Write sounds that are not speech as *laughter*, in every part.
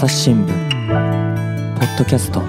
朝日新聞ポッドキャスト。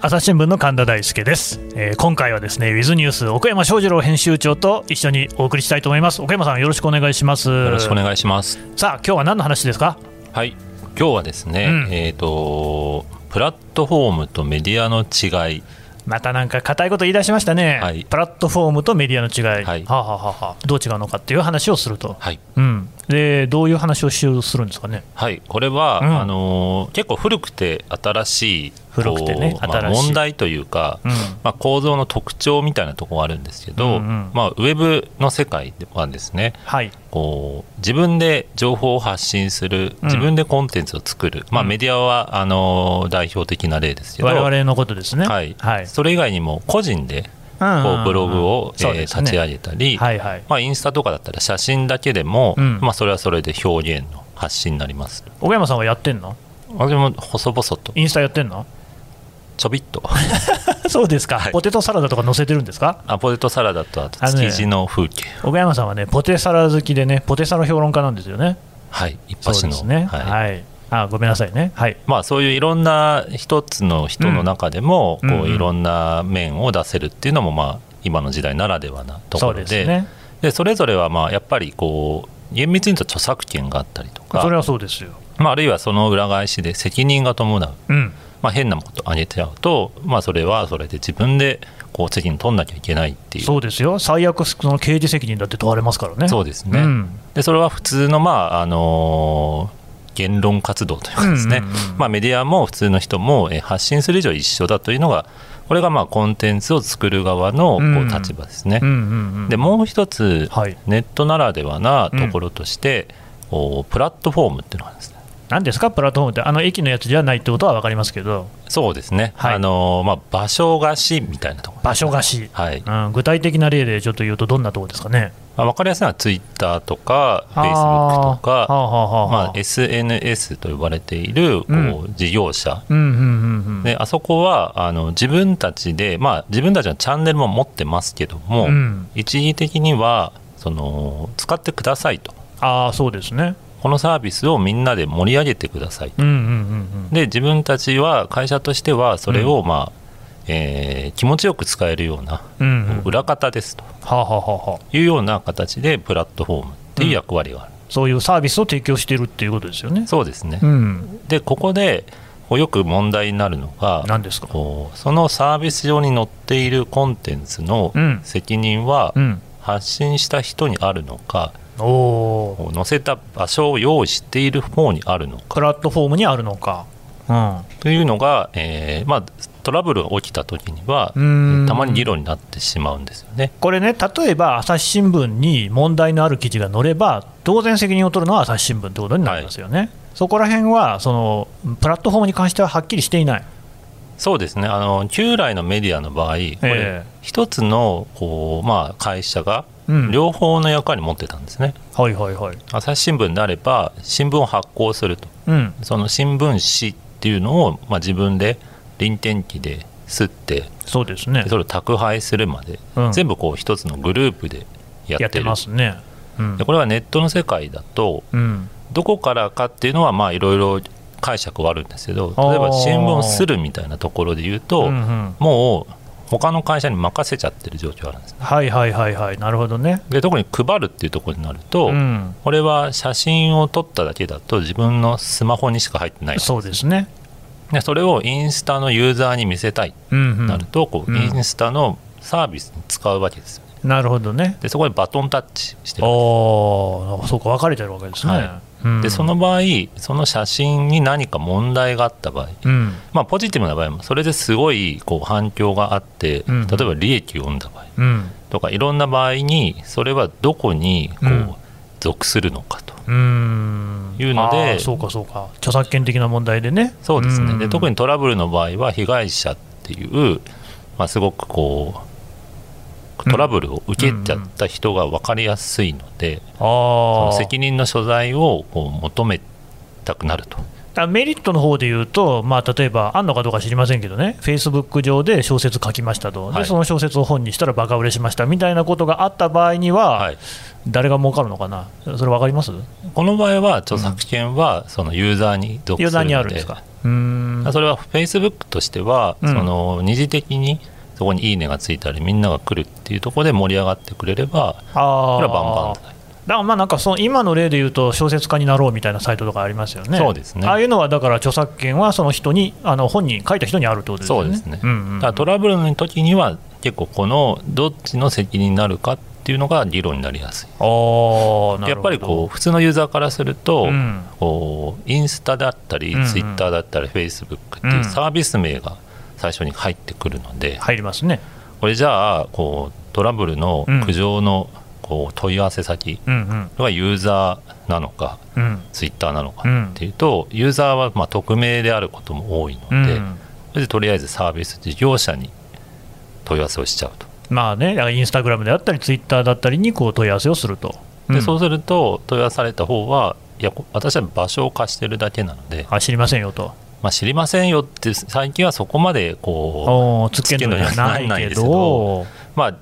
朝日新聞の神田大輔です、えー今回はですねウィズニュース奥山翔二郎編集長と一緒にお送りしたいと思います。奥山さんよろしくお願いします。よろしくお願いします。さあ今日は何の話ですか？はい、今日はですね、うん。えっ、とプラットフォームとメディアの違い、またなんか硬いこと言い出しましたね、はい。プラットフォームとメディアの違い、はい。はあ、はあはどう違うのかっていう話をすると、はい、うん、でどういう話をしようとするんですかね？はい、これは、うん。あのー結構古くて新しい古くてねまあ問題というか、うん。まあ、構造の特徴みたいなところがあるんですけど、うんうんまあ、ウェブの世界ではですねはい。こう自分で情報を発信する自分でコンテンツを作る、まあ、うん。メディアはあのー代表的な例ですけど、我々のことですね。はい。はい。それ以外にも個人でこうブログを、えー立ち上げたり、はいはい。まあ、インスタとかだったら写真だけでも、うん。まあ、それはそれで表現の発信になります。岡山さんはやってんの？私も細々と。インスタやってんの？ちょびっと。*laughs* そうですか、はい。ポテトサラダとか載せてるんですか？あポテトサラダとあと築地の風景、岡山さんはねポテサラ好きでねポテサラ評論家なんですよね。はい一そう発のですね。はい。はい、あごめんなさいね。はい。まあ、そういういろんな一つの人の中でも、うん。こういろんな面を出せるっていうのも、まあ、今の時代ならではなところで。ですね。でそれぞれはまあやっぱりこう厳密に言うと著作権があったりとか。それはそうですよ。まあ、あるいはその裏返しで責任が伴う、うん。まあ、変なことをあげちゃうと、まあ、それはそれで自分でこう責任取んなきゃいけないっていう。そうですよ。最悪その刑事責任だって問われますからね。そうですね、うん。でそれは普通の、まああのー言論活動というかですね、まあ、メディアも普通の人もえー発信する以上一緒だというのがこれがまあコンテンツを作る側のこう立場ですね。でもう一つ、はい。ネットならではなところとして、こうプラットフォームっていうのがあるんですね。何ですか？プラットフォームってあの駅のやつじゃないってことは分かりますけど。そうですね、はい。あのーまあ、場所貸しみたいなところ場所貸し、はい。うん、具体的な例でちょっと言うとどんなところですかね？まあ、分かりやすいのはツイッターとかフェイスブックとかはあはあ。まあ、SNS と呼ばれているこう、うん。事業者。であそこはあの自分たちで、まあ、自分たちのチャンネルも持ってますけども、うん。一義的にはその使ってくださいと。ああそうですねこのサービスをみんなで盛り上げてくださいと。うんうんうんうん。で自分たちは会社としてはそれを、まあえー気持ちよく使えるようなうんうん。裏方ですと。はあはあいうような形でプラットフォームっていう役割がある、そういうサービスを提供しているっていうことですよね。そうですね、うん。でここでよく問題になるのが何ですか？こうそのサービス上に載っているコンテンツのうん。責任はうん。発信した人にあるのか、おおこう載せた場所を用意している方にあるのか。プラットフォームにあるのか。というのが、えーまあ、トラブルが起きた時にはうん。たまに議論になってしまうんですよね。これね、例えば朝日新聞に問題のある記事が載れば、当然責任を取るのは朝日新聞ということになりますよね、そこら辺はそのプラットフォームに関してははっきりしていない、そうですね。あの旧来のメディアの場合、これえ一つのこう、まあ、会社がうん両方の役割を持ってたんですね。はいはいはい、朝日新聞であれば新聞を発行すると。うん、その新聞紙っていうのを、まあ、自分で臨転機で吸ってそうですね。で、それを宅配するまで、うん。全部こう一つのグループでやってる。やってますね、うん。でこれはネットの世界だとうん、どこからかっていうのはまあいろいろ解釈はあるんですけど例えば新聞をするみたいなところで言うと、うんうん。もう他の会社に任せちゃってる状況があるんですはいはいはいはい、なるほどね、で特に配るっていうところになると、うん、これは写真を撮っただけだと自分のスマホにしか入ってないそうですね、でそれをインスタのユーザーに見せたいとなると、こううん。インスタのサービスに使うわけですよね。なるほどね、でそこでバトンタッチしてるおーそうか、分かれてるわけですね。はうんでその場合その写真に何か問題があった場合、うん。まあ、ポジティブな場合もそれですごいこう反響があって、うん。例えば利益を生んだ場合うん。とかいろんな場合にそれはどこにこう、うん。属するのかと。いうのでそうかそうか。著作権的な問題でね。そうですね、で特ににトラブルの場合は被害者っていう、まあ、すごくこうトラブルを受けちゃった人が分かりやすいので、そあー。の責任の所在をこう求めたくなると。メリットの方で言うと、まあ、例えば、あんのかどうか知りませんけどね、フェイスブック上で小説書きましたと、ではい。その小説を本にしたらバカ売れしましたみたいなことがあった場合には、はい。誰が儲かるのかな、それ分かります？この場合は著作権はそのユーザーに属するので、ユーザーにあるんですか？それはフェイスブックとしては、うん。その二次的にそこにいいねがついたりみんなが来るっていうところで盛り上がってくれればあこれはバンバンだからまあなんかその今の例で言うと小説家になろうみたいなサイトとかありますよね。そうですね。ああいうのはだから著作権はその人にあの本人書いた人にあるってことですよね。そうですね、うんうん。うんだからトラブルの時には結構このどっちの責任になるかっていうのが議論になりやすい。あーなるほど。やっぱりこう普通のユーザーからすると、うん。こうインスタだったり、うんうん。ツイッターだったりフェイスブックっていうサービス名が最初に入ってくるので、入りますね。これじゃあこうトラブルの苦情のこう問い合わせ先うんがユーザーなのかツイッターなのかっていうと、ユーザーはまあ匿名であることも多いのうんで、それでとりあえずサービス事業者に問い合わせをしちゃうと。まあね、インスタグラムであったり、ツイッターだったりにこう問い合わせをすると。うんでそうすると問い合わされた方はいやこ私は場所を貸してるだけなので、あ知りませんよと。まあ、知りませんよって最近はそこまでこおーつけるのにはならないけですけどど、まあ、突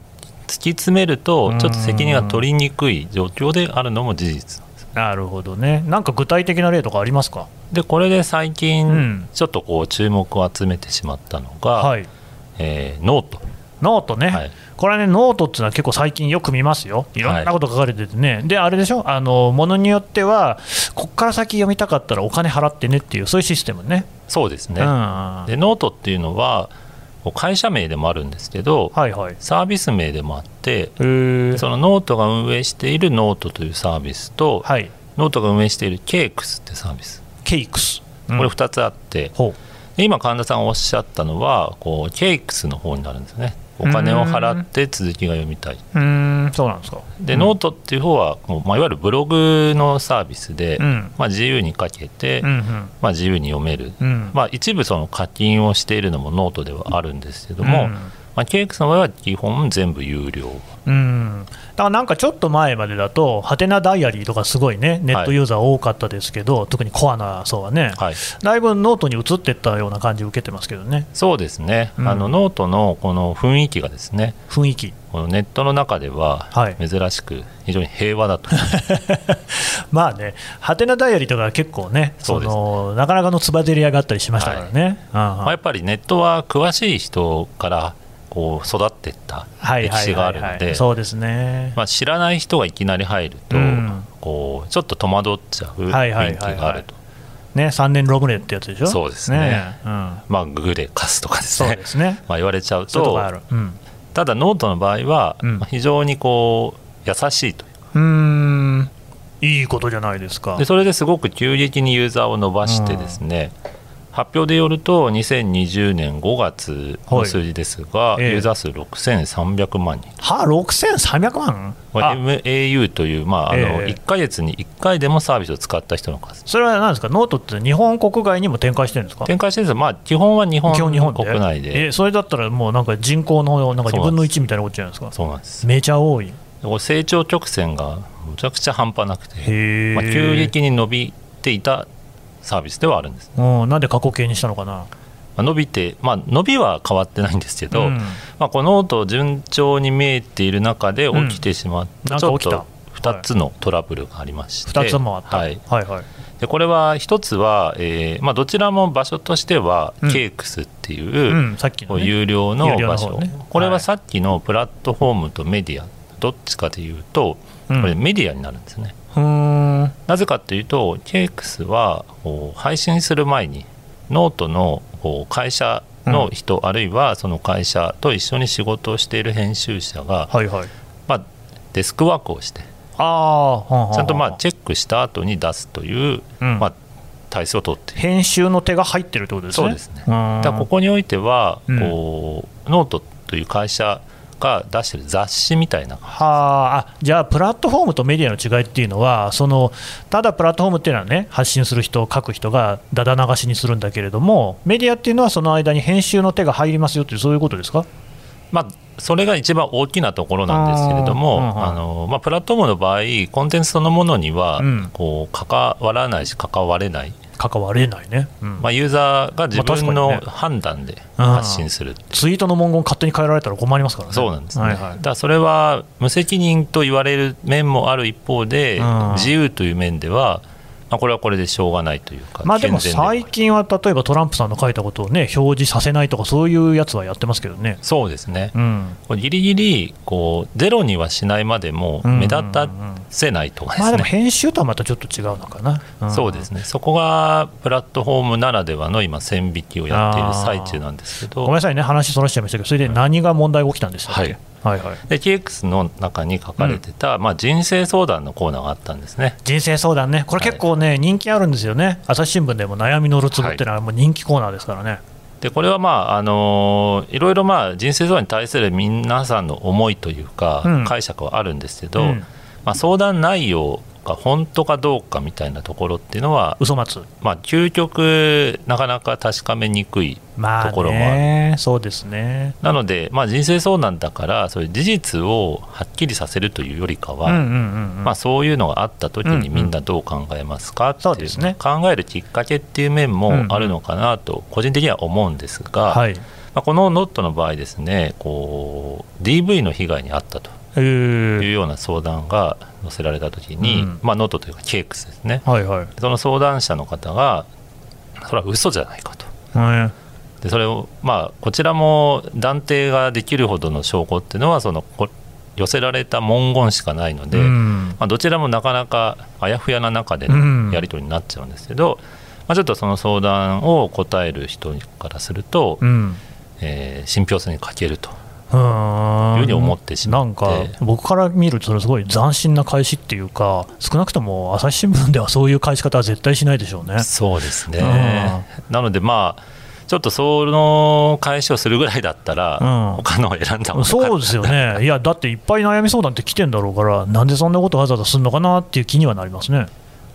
き詰めるとちょっと責任が取りにくい状況であるのも事実。なんですなるほどね。なんか具体的な例とかありますか？でこれで最うん。近ちょっとこう注目を集めてしまったのが、はい。えーノート、ノートね、はいこれはね、ノートっていうのは結構最近よく見ますよ、い。ろんなこと書かれててね、で、あれでしょ、あのものによっては、ここから先読みたかったらお金払ってねっていう、そういうシステムね。そうですね、うん、はでノートっていうのは会社名でもあるんですけどいはい。サービス名でもあってえー、そのノートが運営しているノートというサービスと、はい、ノートが運営しているケークスってサービス。ケイクス。これ2つあって、今神田さんがおっしゃったのはこうケークスの方になるんですねお金を払って続きが読みたい。う、ん、そうなんですか。で、うん。ノートっていう方はもう、まあ、いわゆるブログのサービスで、うん。まあ、自由に書けて、うんうん。まあ、自由に読める、うん。まあ、一部その課金をしているのもノートではあるんですけども、うんまあ、ケークスの場合は基本全部有料。うん、だからなんかちょっと前までだと、ハテナダイアリーとかすごいね、ネットユーザー多かったですけど、特にコアな層はね、はい。だいぶノートに移っていったような感じを受けてますけどね、そうですね、うん。あのノートのこの雰囲気がですね雰囲気、このネットの中でははい。珍しく非常に平和だと、*laughs* まあね、ハテナダイアリーとか結構ね、そうです。ねのなかなかのつばぜり合いがあったりしましたからね。まあ、やっぱりネットは詳しい人からこう育っていった歴史があるのでそうですね。まあ、知らない人がいきなり入ると、うん。こうちょっと戸惑っちゃう雰囲気があると、ね、3年 ROMれってやつでしょ？そうですね。うん、まあ、ググレカスとかですね。ですね。*laughs* まあ言われちゃうとそういうとこある。うん。ただノートの場合は、非常にこう優しいといううーん、いいことじゃないですか。でそれですごく急激にユーザーを伸ばしてですね、発表でよると2020年5月の数字ですが、ええ。ユーザー数6300万人。は6300万？MAU という、まああのええ。1か月に1回でもサービスを使った人の数。それは何ですか、ノートって日本国外にも展開してるんですか？展開してるんです。がまあ、基本は日本基本国内で。えそれだったらもうなんか人口のなんか2分の1みたいなことじゃないですか、そうなんです。めちゃ多い。成長曲線がむちゃくちゃ半端なくて、へまあ、急激に伸びていたサービスではあるんです、うん、なんで過去形にしたのかな？まあ、伸びて、まあ、伸びは変わってないんですけど、うん。まあ、この音順調に見えている中で起きてしまった、うんちょっと2つのトラブルがありまして、2つもあった、はい、はいはい。でこれは1つは、えーまあ、どちらも場所としては、うん。ケークスっていう、うん、さっきの、ね、有料の場所、方ね。これははい。さっきのプラットフォームとメディアどっちかでいうとこうん。れメディアになるんですね、うーん。なぜかというとケークスは配信する前にノートの会社の人、あるいはその会社と一緒に仕事をしている編集者が、はいはい。まあ、デスクワークをしてああちゃんとまあェチェックした後に出すという、うん。まあ、体制を取って編集の手が入ってるってことですね。そうですね。うんだここにおいてはうん。こう、ノートという会社が出してる雑誌みたいな。はああじゃあ、プラットフォームとメディアの違いっていうのは、そのただプラットフォームっていうのはね、発信する人、書く人がだだ流しにするんだけれども、メディアっていうのはその間に編集の手が入りますよっていう、そういうことですか？まあ、それが一番大きなところなんですけれども、あのまあ、プラットフォームの場合、コンテンツそのものにはうん。こう関わらないし、関われない、関われないね、うん。まあ、ユーザーが自分の判断でうん。発信するっていう。ツイートの文言勝手に変えられたら困りますからね。そうなんですね、はいはい。だそれは無責任と言われる面もある一方で、うん。自由という面では、まあ、これはこれでしょうがないというか、まあでも最近は例えばトランプさんの書いたことをね表示させないとかそういうやつはやってますけどね。そうですね、うん、ギリギリこうゼロにはしないまでもうん。目立たせないとかですね、まあでも編集とはまたちょっと違うのかな。ん。そうですね。そこがプラットフォームならではの今線引きをやっている最中なんですけど。ごめんなさいね。話そらしちゃいましたけどそれで何が問題が起きたんでしたっけ、はいはいはい。で KX の中に書かれてた、まあ、人生相談のコーナーがあったんですね。人生相談ね、これ結構ね、人気あるんですよね、朝日新聞でも悩みのるつぼっていうのはもう人気コーナーですからね。でこれはまああのいろいろまあ人生相談に対する皆さんの思いというか、うん。解釈はあるんですけど、うん。まあ、相談内容が本当かどうかみたいなところっていうのは、嘘松。まあ、究極なかなか確かめにくいまあところもある。ね、そうですね。なので、まあ、人生相談だからそういう事実をはっきりさせるというよりかは、うんうんうんうん。まあ、そういうのがあった時にみんなどう考えますかっていう考えるきっかけっていう面もあるのかなと個人的には思うんですが、はい。まあ、このノートの場合ですねこう DV の被害に遭ったと。えいー。うような相談が載せられた時に、うん。まあ、ノートというかケークスですね。はいはい。その相談者の方がそれは嘘じゃないかと。うんでそれをまあこちらも断定ができるほどの証拠っていうのはそのこ寄せられた文言しかないので、うん。まあ、どちらもなかなかあやふやな中でうん。のやり取りになっちゃうんですけど、まあ、ちょっとその相談を答える人からすると、うん。えー信憑性に欠けるというふうに思ってしまなんか僕から見るとそれすごい斬新な返しっていうか少なくとも朝日新聞ではそういう返し方は絶対しないでしょうね。そうですね、なのでまあちょっとその返しをするぐらいだったら、うん。他のを選んだ方がそうですよね、いや、だっていっぱい悩み相談って来てんだろうから、なんでそんなことわざわざするのかなっていう気にはなりますね。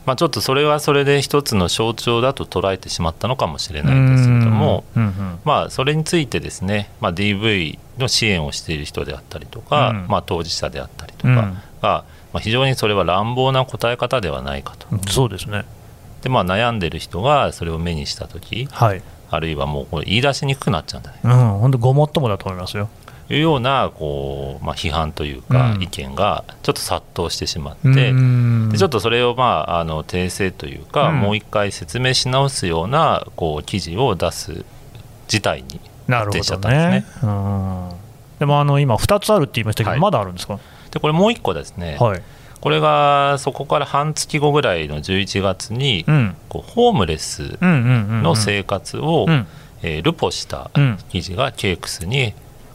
まあ、ちょっとそれはそれで一つの象徴だと捉えてしまったのかもしれないんですけれども、うんうんまあ、それについてですね、まあ、DV の支援をしている人であったりとか、うん。まあ、当事者であったりとかうん。が、まあ、非常にそれは乱暴な答え方ではないかと。うんそうですね、で、まあ、悩んでる人がそれを目にした時はい、あるいはもうこれ言い出しにくくなっちゃうんだねうん、本当、ごもっともだと思いますよ。というようなこう、まあ、批判というかうん。意見がちょっと殺到してしまって、うん。でちょっとそれを、まあ、あの訂正というか、うん。もう一回説明し直すようなこう記事を出す事態になしちゃっどたんですね。でもあの今、2つあるって言いましたけど、はい。まだあるんですか、でこれもう一個ですね、はい、これがそこから半月後ぐらいの11月に、うん、こうホームレスの生活を、うん。えールポしたうん。記事がケークスに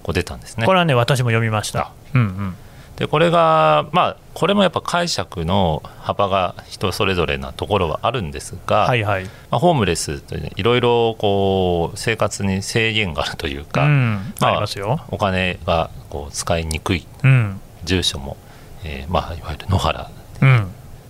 こう出たんですねこ。れはね、私も読みました。うんうんでこれがまあこれもやっぱ解釈の幅が人それぞれなところはあるんですが、はいはい、まあ、ホームレスというねいろいろこう生活に制限があるというか、うん、まあありますよ。お金がこう使いにくいうん住所も、えーまあ、いわゆる野原うん、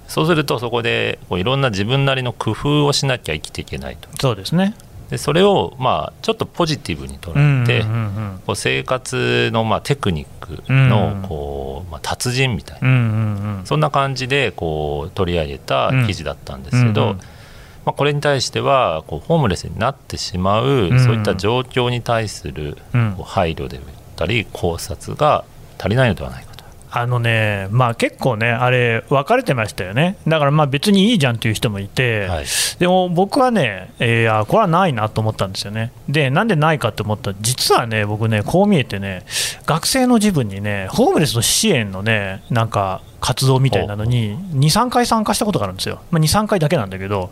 そうするとそこでこういろんな自分なりの工夫をしなきゃ生きていけないとそうですね。でそれをまあちょっとポジティブに捉えて、うんうんこう生活のまあテクニックうん。のこう、まあ、達人みたいな、うんうんうん。そんな感じでこう取り上げた記事だったんですけど、うんうんまあ、これに対してはこうホームレスになってしまう、ん。そういった状況に対するうん。こう配慮であったり考察が足りないのではないか。と。あのね、まあ、結構ね、あれ、分かれてましたよね、だからまあ別にいいじゃんっていう人もいて、はい。でも僕はね、えーいやこれはないなと思ったんですよね。で、なんでないかって思ったら、実はね、僕ね、こう見えてね、学生の自分にね、ホームレスの支援のね、なんか活動みたいなのに、2、3回参加したことがあるんですよ、まあ、2、3回だけなんだけど、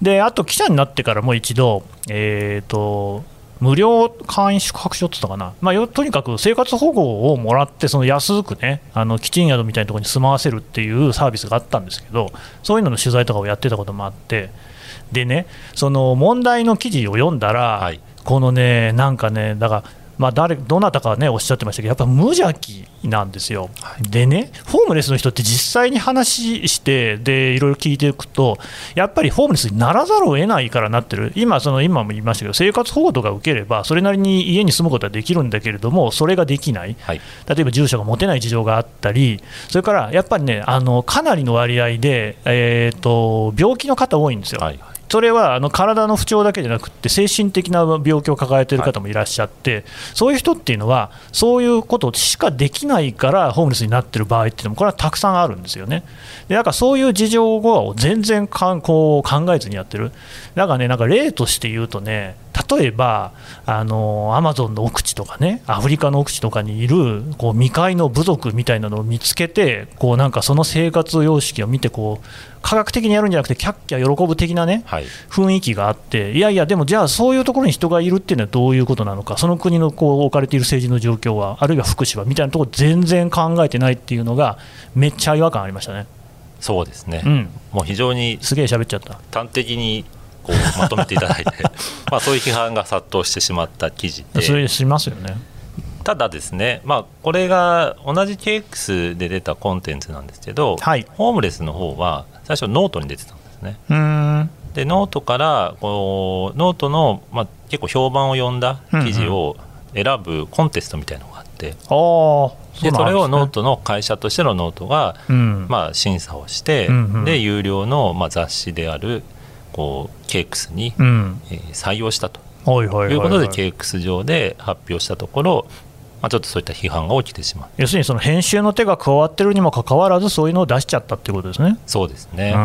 であと記者になってからもう一度、えーと無料会員宿泊所って言ったかな、まあ、よとにかく生活保護をもらって、その安くね、あの基地宿みたいなところに住まわせるっていうサービスがあったんですけど、そういうのの取材とかをやってたこともあって、でね、その問題の記事を読んだら、はい。このね、なんかね、だから、まあ、誰どなたかねおっしゃってましたけど、やっぱ無邪気なんですよ、でね、ホームレスの人って実際に話して、でいろいろ聞いていくと、やっぱりホームレスにならざるを得ないからなってる、今、その今も言いましたけど、生活保護とか受ければ、それなりに家に住むことはできるんだけれども、それができない、はい。例えば住所が持てない事情があったり、それからやっぱりね、あのかなりの割合で、えー、と病気の方多いんですよ。はいそれはあの体の不調だけじゃなくて、精神的な病気を抱えている方もいらっしゃって、そういう人っていうのは、そういうことしかできないから、ホームレスになってる場合っていうのも、これはたくさんあるんですよね。でなんかそういう事情を全然かんこう考えずにやってる、だからね、なんか例として言うとね、例えば、あのアマゾンの奥地とかね、アフリカの奥地とかにいるこう未開の部族みたいなのを見つけて、こうなんかその生活様式を見てこう、科学的にやるんじゃなくて、キャッキャ喜ぶ的なね、はい、雰囲気があって、いやいや、でもじゃあ、そういうところに人がいるっていうのはどういうことなのか、その国のこう置かれている政治の状況は、あるいは福祉はみたいなところ、全然考えてないっていうのが、めっちゃ違和感ありましたね。そうですね、うん、もう非常にすげえ喋っちゃった。端的にこうまとめていただいて *laughs* まあそういう批判が殺到してしまった記事で。それしますよね。ただですね、まあ、これが同じ ケークス で出たコンテンツなんですけど、はい、ホームレスの方は最初ノートに出てたんですね。でノートからこうノートの、まあ、結構評判を呼んだ記事を選ぶコンテストみたいなのがあって、うんうん、でそれをノートの会社としてのノートが、うん、まあ、審査をして、うんうん、で有料の、まあ、雑誌であるこう KX に、うん、えー、採用したと。いうことで KX 上で発表したところ、まあ、ちょっとそういった批判が起きてしまう。要するにその編集の手が加わってるにもかかわらず、そういうのを出しちゃったっていうことですね。そうですね。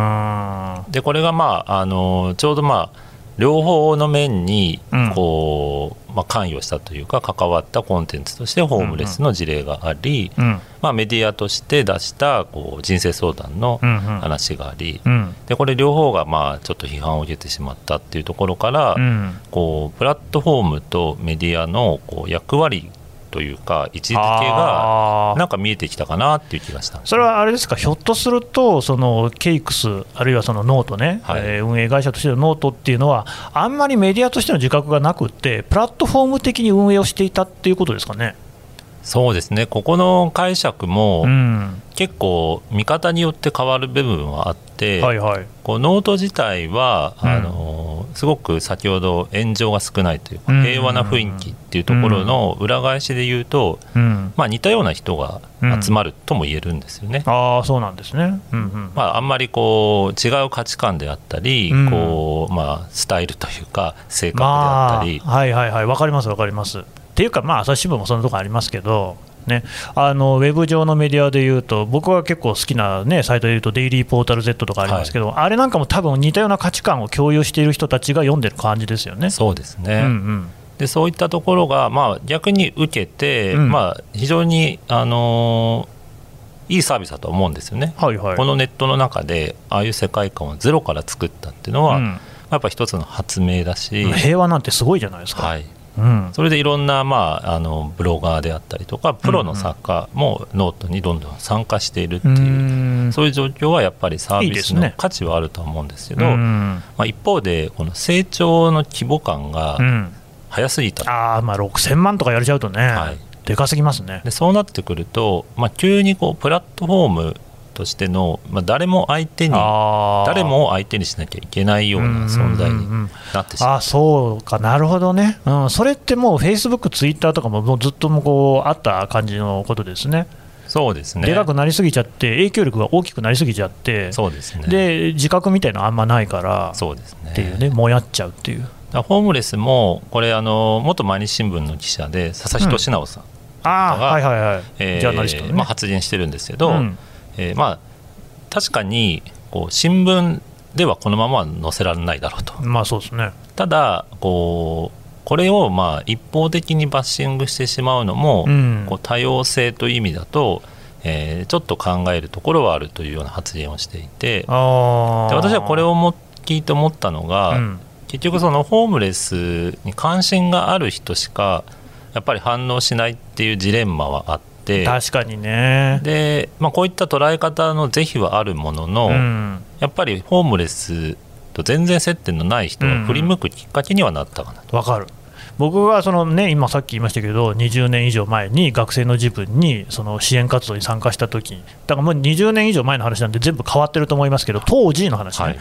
でこれが、まあ、あのちょうど、まあ、両方の面にこう、うん、まあ、関与したというか関わったコンテンツとしてホームレスの事例があり、うんうん、まあ、メディアとして出したこう人生相談の話があり、うん。うん、でこれ両方がまあちょっと批判を受けてしまったっていうところから、こうプラットフォームとメディアのこう役割というか位置づけがなんか見えてきたかなっていう気がしたそれはあれですか、ひょっとすると、そのケイクス、あるいはそのノートね、はい、えー、運営会社としてのノートっていうのは、あんまりメディアとしての自覚がなくて、プラットフォーム的に運営をしていたっていうことですかね？そうですね、ここの解釈も、結構、見方によって変わる部分はあって、はいはい、こうノート自体は、うん、あのすごく先ほど炎上が少ないというか、平和な雰囲気っていうところの裏返しで言うと、うん、まあ、似たような人が集まるとも言えるんですよね。うん、あそうなんですね、まあ、あんまりこう違う価値観であったり、こうまあ、スタイルというか、性格であったり。まあ、はいはいはい、分かります、分かります。っていうか、まあ、朝日新聞もそんなとこありますけど、ね、あのウェブ上のメディアでいうと、僕は結構好きな、ね、サイトでいうと、デイリーポータル Z とかありますけど、はい、あれなんかも多分似たような価値観を共有している人たちが読んでる感じですよね。そうですね、うんうん。でそういったところが、まあ、逆に受けて、うん、まあ、非常に、あのー、いいサービスだと思うんですよね、はいはい、このネットの中でああいう世界観をゼロから作ったっていうのは、うん、やっぱ一つの発明だし。平和なんてすごいじゃないですか、はい、うん、それでいろんな、まあ、あのブロガーであったりとかプロの作家もノートにどんどん参加しているっていう、うん、そういう状況はやっぱりサービスの価値はあると思うんですけど、ね、まあ、一方でこの成長の規模感が早すぎた、うん、あまあ6000万とかやれちゃうとね、はい、でかすぎますね。でそうなってくると、まあ、急にこうプラットフォームとしての、まあ、誰も相手に誰も相手にしなきゃいけないような存在になってしまう,、うんうん、あそうか。なるほどね、うん、それってもうフェイスブック、ツイッターとかももうずっともこうあった感じのことですね。そうですね。でかくなりすぎちゃって、影響力が大きくなりすぎちゃって、そうですね。で自覚みたいなのあんまないから、そうですね。っていうね、もやっちゃうっていう。ホームレスも、これあの、元毎日新聞の記者で、佐々木俊直さんが、うん。はいはいはい。えー、ジャーナリスト、ね、まあ、発言してるんですけど、うん、えー、まあ、確かにこう新聞ではこのままは載せられないだろうと。まあそうですねただこうこれをまあ一方的にバッシングしてしまうのも、うん、こう多様性という意味だと、えー、ちょっと考えるところはあるというような発言をしていてで私はこれをも聞いて思ったのが、うん、結局そのホームレスに関心がある人しかやっぱり反応しないっていうジレンマはあって。て。確かにね。で、まあ、こういった捉え方の是非はあるものの、うん、やっぱりホームレスと全然接点のない人が振り向くきっかけにはなったかなと。わ、うん、かる。僕はその、ね、今さっき言いましたけど20年以上前に学生の自分にその支援活動に参加したときだからもう20年以上前の話なんで全部変わってると思いますけど当時の話ね、はい、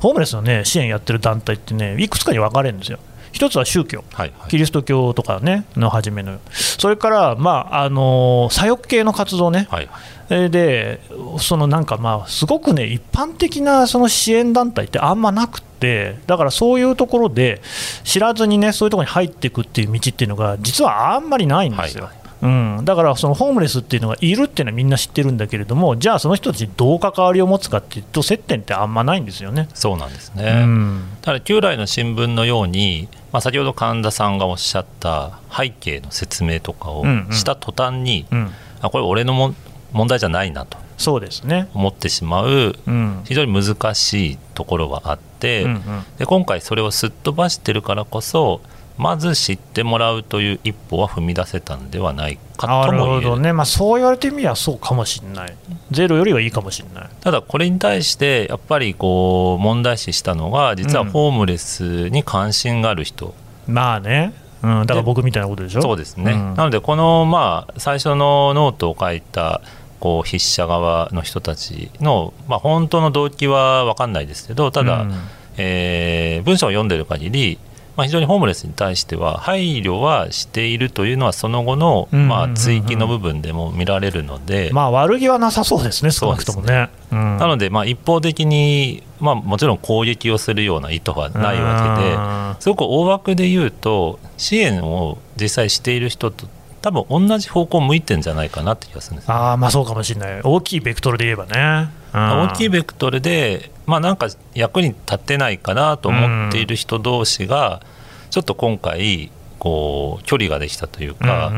ホームレスの、ね、支援やってる団体ってねいくつかに分かれるんですよ一つは宗教、はいはい、キリスト教とかね、の初めの、それから、まあ、あの左翼系の活動ね、はいはい、で、そのなんか、まあ、すごくね、一般的なその支援団体ってあんまなくて、だからそういうところで、知らずにね、そういうところに入っていくっていう道っていうのが、実はあんまりないんですよ。はいうん、だからそのホームレスっていうのがいるっていうのはみんな知ってるんだけれども、じゃあその人たちにどう関わりを持つかっていうと、接点ってあんまないんですよね。そうなんですね、うん、ただ旧来の新聞のように、まあ、先ほど神田さんがおっしゃった背景の説明とかをした途端に、うん。うん、あこれ、俺のも問題じゃないなと。そうですね。思ってしまう、非常に難しいところはあって、うんうん、で今回それをすっ飛ばしてるからこそまず知ってもらうという一歩は踏み出せたんではないかともなるほどね、まあ、そう言われてみればそうかもしれない、ゼロよりはいいかもしれない。ただ、これに対してやっぱりこう問題視したのが、実はホームレスに関心がある人。うん、まあね。うん、だから僕みたいなことでしょ。そうですね、うん、なので、この、まあ、最初のノートを書いたこう筆者側の人たちの、まあ、本当の動機は分かんないですけど、ただ、うん、えー、文章を読んでる限り、まあ、非常にホームレスに対しては配慮はしているというのはその後の、まあ、追記の部分でも見られるので、まあ、悪気はなさそうですね、少なくともね。ねうん、なので、まあ、一方的に、まあ、もちろん攻撃をするような意図はないわけですごく大枠で言うと支援を実際している人と多分同じ方向を向いてるんじゃないかなって気がするんです、ね、あまあそうかもしれない。大きいベクトルで言えばね、うん、大きいベクトルでまあなんか役に立ってないかなと思っている人同士がちょっと今回こう距離ができたというか、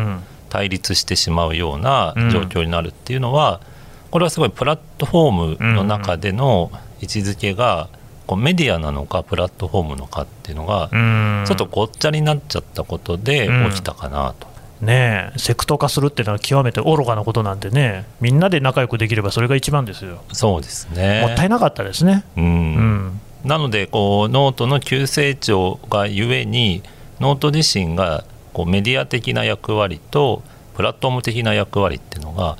対立してしまうような状況になるっていうのは、これはすごいプラットフォームの中での位置づけがこうメディアなのかプラットフォームのかっていうのがちょっとごっちゃになっちゃったことで起きたかなと。ねセクト化するっていうのは極めて愚かなことなんでね、みんなで仲良くできればそれが一番ですよ。そうですね。もったいなかったですね。うん、うん。なのでこうノートの急成長がゆえにノート自身がこうメディア的な役割とプラットフォーム的な役割っていうのが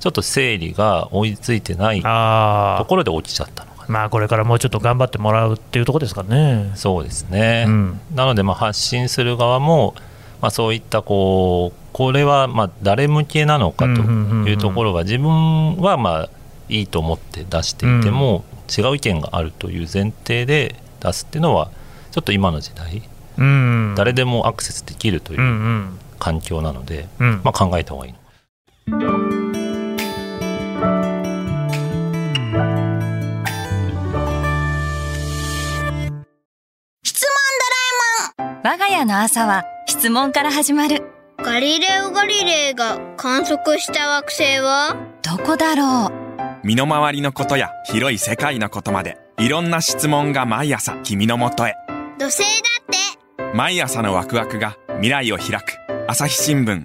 ちょっと整理が追いついてないところで起きちゃったのかまあこれからもうちょっと頑張ってもらうっていうところですかね。そうですね、うん、なのでまあ発信する側もまあ、そういったこうこれはまあ誰向けなのかというところが自分はまあいいと思って出していても、違う意見があるという前提で出すっていうのはちょっと今の時代、うん、誰でもアクセスできるという環境なので、まあ、考えた方がいい。質問ドラえもん。我が家の朝は質問から始まる。ガリレオ・ガリレイが観測した惑星は？どこだろう？身の回りのことや広い世界のことまでいろんな質問が毎朝君のもとへ。土星だって。毎朝のワクワクが未来を開く。朝日新聞。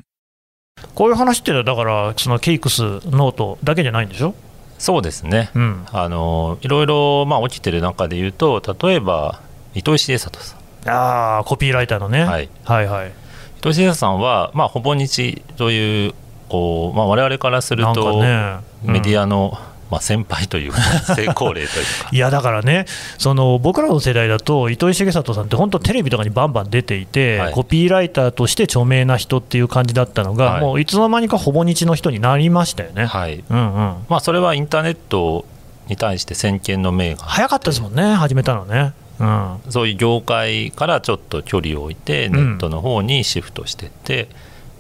こういう話ってだからそのケイクスノートだけじゃないんでしょ？そうですね、うん、あのいろいろまあ起きてる中で言うと例えば糸井重里さ。んああコピーライターのね、はい、はいはい。糸井さんは、まあ、ほぼ日というこう、まあ、我々からすると、ね。うん、メディアの、まあ、先輩というか、*laughs* 成功例というか。いやだからね、その僕らの世代だと、糸井重里さんって本当、テレビとかにバンバン出ていて、はい、コピーライターとして著名な人っていう感じだったのが、はい、もういつの間にかほぼ日の人になりましたよね。はい。うんうん。まあ、それはインターネットに対して先見の明が早かったですもんね、始めたのね。うん、そういう業界からちょっと距離を置いて、ネットの方にシフトしていって、うん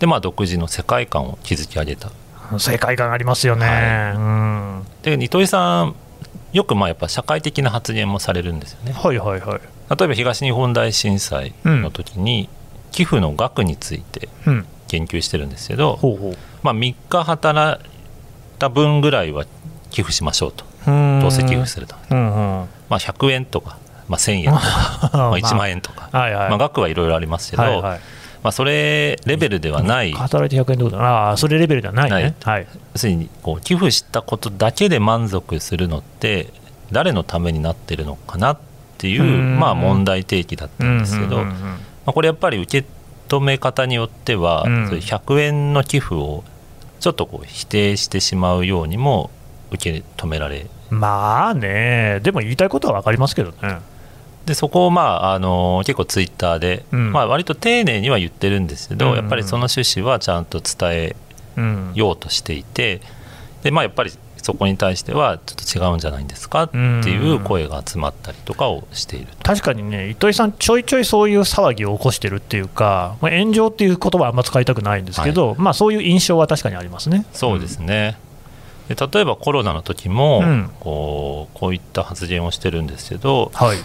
でまあ独自の世界観を築き上げた。世界観ありますよね、はい。うん、で糸井さんよくまあやっぱ社会的な発言もされるんですよね。はいはいはい。例えば東日本大震災の時に、寄付の額について研究してるんですけど、うん、まあ、3日働いた分ぐらいは寄付しましょうと。どうせ寄付すると、うんうん、まあ、100円とか、まあ、1000円とか *laughs* まあ1万円とか、はいはい、まあ、額はいろいろありますけど、はいはい。まあ、それレベルではない、働いて100円ってことああ、それレベルではないね、はい、要するにこう寄付したことだけで満足するのって、誰のためになってるのかなっていう、まあ、問題提起だったんですけど、まあ、これやっぱり受け止め方によっては、うん、そういう100円の寄付をちょっとこう否定してしまうようにも受け止められまあね、でも言いたいことは分かりますけどね。でそこを、まあ、あの結構ツイッターで、うん、まあ、割と丁寧には言ってるんですけど、うん。やっぱりその趣旨はちゃんと伝えようとしていて、でまあ、やっぱりそこに対してはちょっと違うんじゃないんですかっていう声が集まったりとかをしている確かにね、糸井さん、ちょいちょいそういう騒ぎを起こしてるっていうか、まあ、炎上っていう言葉はあんま使いたくないんですけど、はい、まあ、そういう印象は確かにありますね。そうですね、で例えばコロナの時も、うん、こうこういった発言をしてるんですけど、はい、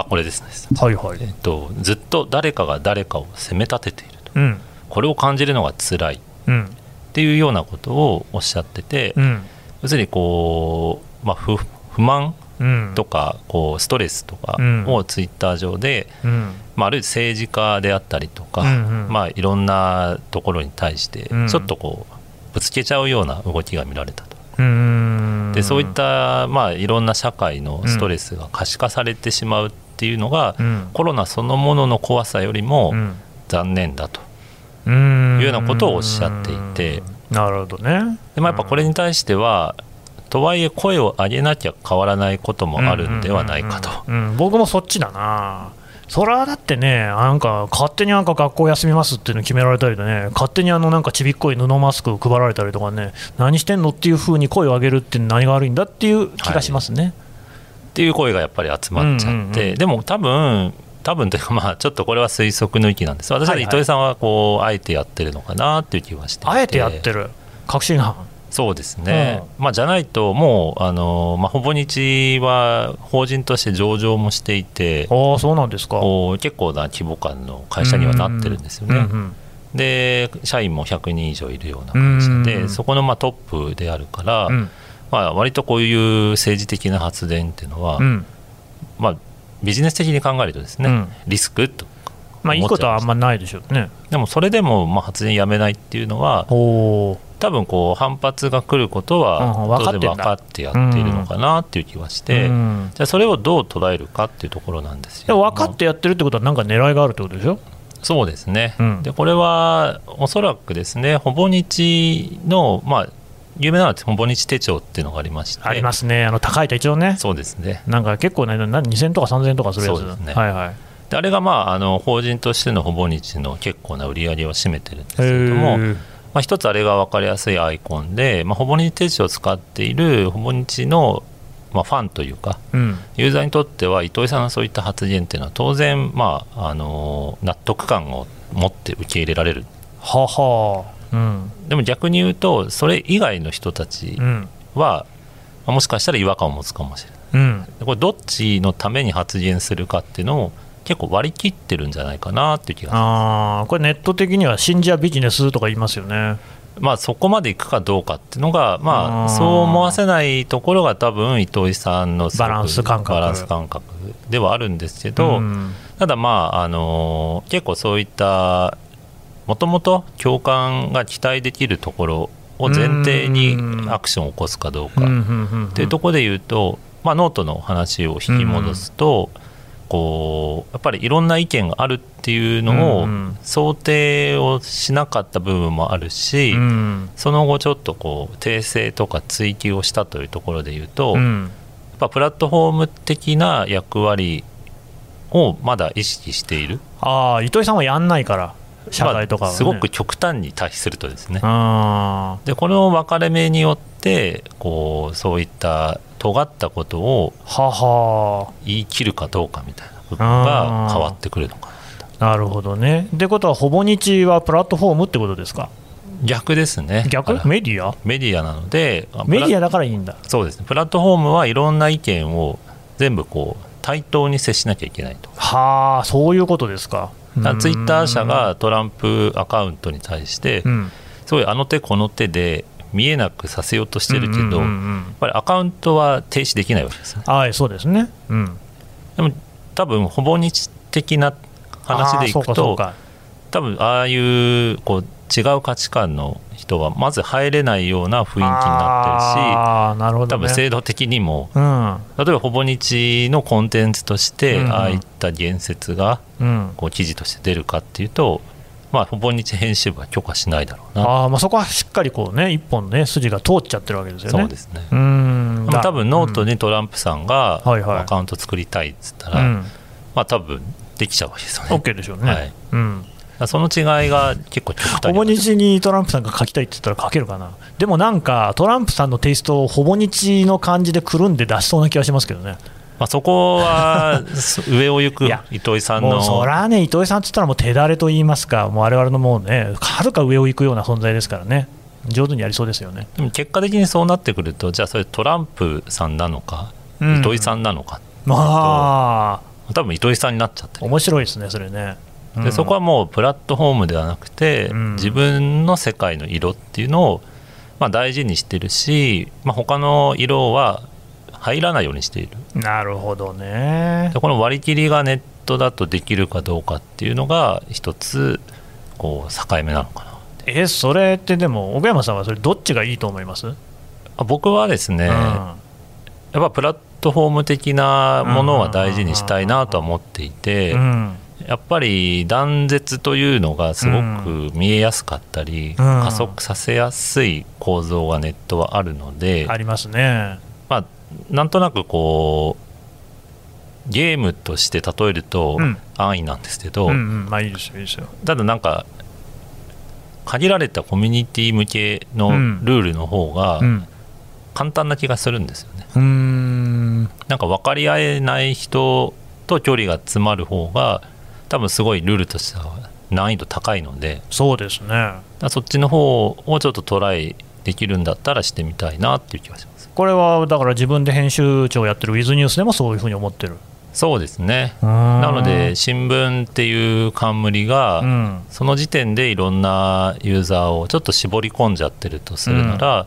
あこれですね、はいはい。えっと、ずっと誰かが誰かを責め立てていると、うん、これを感じるのが辛い、うん、っていうようなことをおっしゃってて、うん、要するにこう、まあ、不不満とか、こうストレスとかをツイッター上で、まあ、あるいは政治家であったりとか、うんうん、まあ、いろんなところに対してちょっとこうぶつけちゃうような動きが見られたと。でそういった、まあ、いろんな社会のストレスが可視化されてしまうっていうのが、うん、コロナそのものの怖さよりも残念だと。いうようなことをおっしゃっていて。なるほどね。でもやっぱこれに対してはとはいえ声を上げなきゃ変わらないこともあるんではないかと。僕もそっちだな。それはだってね、なんか勝手になんか学校休みますっていうの決められたりでね、勝手にあのなんかちびっこい布マスク配られたりとかね、何してんのっていうふうに声を上げるって何が悪いんだっていう気がしますね。はい、っていう声がやっぱり集まっちゃって、でも多分多分というか、まあ、ちょっとこれは推測の域なんです、私は糸井さんはこう、あえてやってるのかなっていう気はしてあえてやってる、確信犯。そうですね、うん、まあ、じゃないと、もう、あのまあ、ほぼ日は法人として上場もしていて、あそうなんですか。結構な規模感の会社にはなってるんですよね。うんうん、で社員も100人以上いるような会社で、そこのまあトップであるから、うん、まあ、割とこういう政治的な発言っていうのは、まあ、ビジネス的に考えるとですね、リスクとまあ、いいことはあんまないでしょうね。でもそれでもまあ発電やめないっていうのは多分こう反発が来ることは当然分かってやっているのかなっていう気はして、じゃあそれをどう捉えるかっていうところなんですよ。分かってやってるってことは何か狙いがあるってことでしょ？そうですね、うん、でこれはおそらくですねほぼ日の、まあ、有名なのはほぼ日手帳っていうのがありまして。ありますね。あの高い手帳ね。そうですね。なんか結構ね2000とか3000とかするやつ。ですね。はいはい。であれが、まあ、あの法人としてのほぼ日の結構な売り上げを占めてるんですけれども、まあ、一つあれが分かりやすいアイコンで、まあ、ほぼ日手帳を使っているほぼ日の、まあ、ファンというか、うん、ユーザーにとっては糸井さんのそういった発言っていうのは当然、まあ、あの納得感を持って受け入れられる。ははうん、でも逆に言うとそれ以外の人たちは、うん、もしかしたら違和感を持つかもしれない、うん、これどっちのために発言するかっていうのを結構割り切ってるんじゃないかなっていう気があこれネット的には信者ビジネスとか言いますよね。まあ、そこまでいくかどうかっていうのが、まあ、そう思わせないところが多分糸井さんのバランス感覚。バランス感覚ではあるんですけど、ただまあ、あの結構そういったもともと共感が期待できるところを前提にアクションを起こすかどうか。っていうところで言うと、まあ、ノートの話を引き戻すと、こうやっぱりいろんな意見があるっていうのを想定をしなかった部分もあるし、うん、その後ちょっとこう訂正とか追及をしたというところでいうと、うん、やっぱプラットフォーム的な役割をまだ意識している。ああ糸井さんはやんないから社会とか、ね。まあ、すごく極端に対するとですね。でこの分かれ目によってこうそういった尖ったことを言い切るかどうかみたいな部分が変わってくるのかななるほどね。ってことは、ほぼ日はプラットフォームってことですか？逆ですね。逆？メディア？メディアなのでメディアだからいいんだ。そうですね。プラットフォームはいろんな意見を全部こう対等に接しなきゃいけないと。はあそういうことですかツイッター社がトランプアカウントに対して、すごいあの手この手で見えなくさせようとしてるけど、やっぱりアカウントは停止できないわけですね。はいそうですね、うん、でも多分ほぼ日的な話でいくと多分ああいうこう違う価値観の人はまず入れないような雰囲気になってるしなるほど、ね、多分制度的にも、うん、例えばほぼ日のコンテンツとしてああいった言説がこう記事として出るかっていうと、まあ、ほぼ日編集部は許可しないだろうな。あ、まあ、そこはしっかりこう、ね、一本ね筋が通っちゃってるわけですよね。そうですね。うん。多分ノートにトランプさんがアカウント作りたいっつったら、はいはい、まあ多分できちゃうわけですよね。OK でしょうね。はい、うんその違いが結構極端ほぼ日にトランプさんが書きたいって言ったら書けるかな、でもなんか、トランプさんのテイストをほぼ日の感じでくるんで出しそうな気がしますけどね。まあ、そこは上を行く *laughs* 糸井さんのそらね、糸井さんって言ったらもう手だれと言いますか、もう我々のもうね、はるか上を行くような存在ですからね、上手にやりそうですよね。でも結果的にそうなってくると、じゃあ、それトランプさんなのか、うん、糸井さんなのか、まあ、多分糸井さんになっちゃって面白いですね、それね。でそこはもうプラットフォームではなくて、うん、自分の世界の色っていうのを、まあ、大事にしてるし、まあ、他の色は入らないようにしている。なるほどね。でこの割り切りがネットだとできるかどうかっていうのが一つこう境目なのかなえそれってでも奥山さんはそれどっちがいいと思います？あ僕はですね、うん、やっぱプラットフォーム的なものは大事にしたいなとは思っていて、うんやっぱり断絶というのがすごく見えやすかったり、うん、加速させやすい構造がネットはあるのでありますね、まあ、なんとなくこうゲームとして例えると安易なんですけど、まあいいですよいいですよ。ただなんか限られたコミュニティ向けのルールの方が簡単な気がするんですよね。うん、なんか分かり合えない人と距離が詰まる方が多分すごいルールとしては難易度高いのでそうですね。そっちの方をちょっとトライできるんだったらしてみたいなっていう気がします。これはだから自分で編集長やってるウィズニュースでもそういうふうに思ってる。そうですね。なので新聞っていう冠が、うん、その時点でいろんなユーザーをちょっと絞り込んじゃってるとするなら、うん、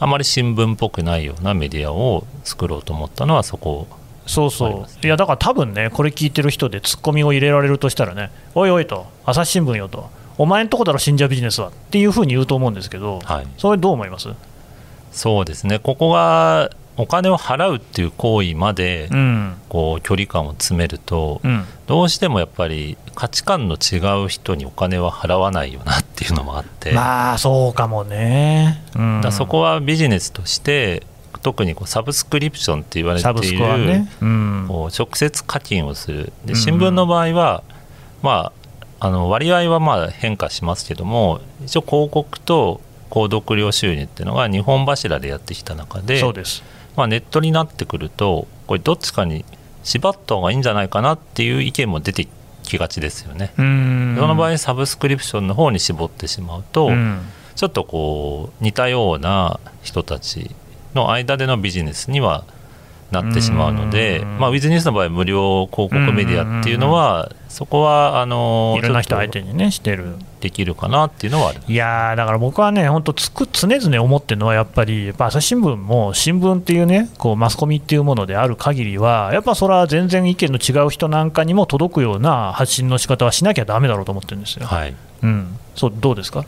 あまり新聞っぽくないようなメディアを作ろうと思ったのはそこそうそう、いやだから多分ね、これ聞いてる人でツッコミを入れられるとしたらね、おいおいと、朝日新聞よと、お前んとこだろ、信者ビジネスはっていうふうに言うと思うんですけど、はい、それ、どう思います？そうですね、ここがお金を払うっていう行為まで、こう距離感を詰めると、うん、どうしてもやっぱり価値観の違う人にお金は払わないよなっていうのもあって、まあそうかもね、うん、だそこはビジネスとして特にこうサブスクリプションって言われている、ね。うん、こう直接課金をする。で新聞の場合は、まあ、あの割合はまあ変化しますけども一応広告と購読料収入っていうのが日本柱でやってきた中でそうです、まあ、ネットになってくるとこれどっちかに縛った方がいいんじゃないかなっていう意見も出てきがちですよね。その場合サブスクリプションの方に絞ってしまうと、ちょっとこう似たような人たちの間でのビジネスにはなってしまうので、まあ、ウィズニュースの場合無料広告メディアっていうのは、そこはあのいろんな人相手にねしてる。できるかなっていうのはある。いやだから僕はね本当つく常々思ってるのはやっぱりやっぱ朝日新聞も新聞っていうねこうマスコミっていうものである限りはやっぱそれは全然意見の違う人なんかにも届くような発信の仕方はしなきゃだめだろうと思ってるんですよ。はい、うん、そうどうですか？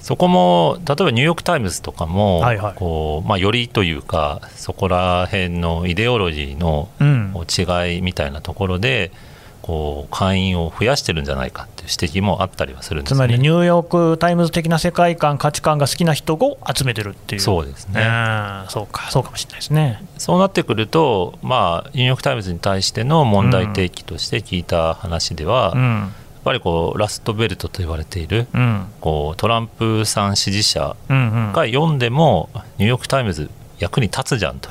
そこも例えばニューヨーク・タイムズとかも、はいはい、こうまあ、よりというかそこら辺のイデオロジーの違いみたいなところで、うん、こう会員を増やしてるんじゃないかっていう指摘もあったりはするんです、ね、つまりニューヨーク・タイムズ的な世界観価値観が好きな人を集めてるっていう。そうですね、そうか。そうかもしれないですね。そうなってくると、まあ、ニューヨーク・タイムズに対しての問題提起として聞いた話では、うんぱりこうラストベルトと言われている、うん、こうトランプさん支持者が読んでも、ニューヨーク・タイムズ役に立つじゃんと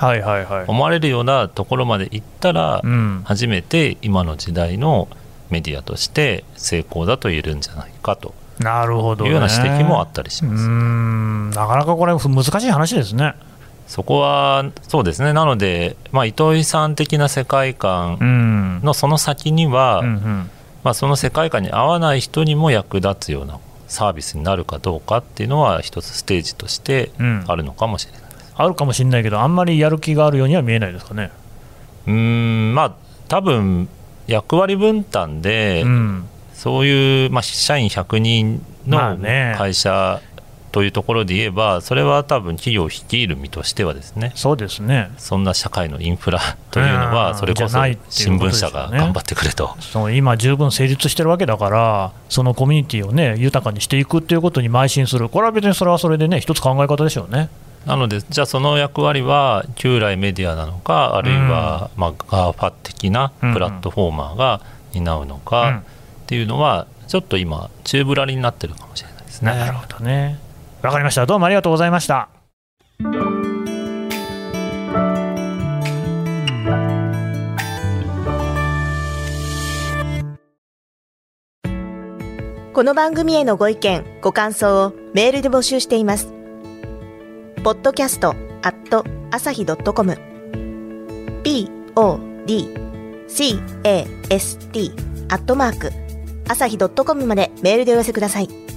思われるようなところまでいったら、初めて今の時代のメディアとして成功だと言えるんじゃないかとなるほど、いうような指摘もあったりします。なかなかこれ難しい話ですね。そこはそうですね。なので、まあ、糸井さん的な世界観のその先には、うんうんまあ、その世界観に合わない人にも役立つようなサービスになるかどうかっていうのは一つステージとしてあるのかもしれない、うん、あるかもしれないけどあんまりやる気があるようには見えないですかね。うん。まあ多分役割分担で、うん、そういう、まあ、社員100人の会社というところで言えば、それは多分企業を率いる身としてはですね、そうですね。そんな社会のインフラというのは、それこそ新聞社が頑張ってくれと、その今、十分成立してるわけだから、そのコミュニティをね豊かにしていくっていうことに邁進する、これは別にそれはそれでね、一つ考え方でしょうね。なのでじゃあその役割は旧来メディアなのかあるいは、まあ、 GAFA 的なプラットフォーマーが担うのかっていうのはちょっと今宙ぶらりになってるかもしれないですね。なるほどねわかりましたどうもありがとうございました。この番組へのご意見、ご感想をメールで募集しています。podcast at 朝日 .com podcast アットマーク朝日 .com までメールでお寄せください。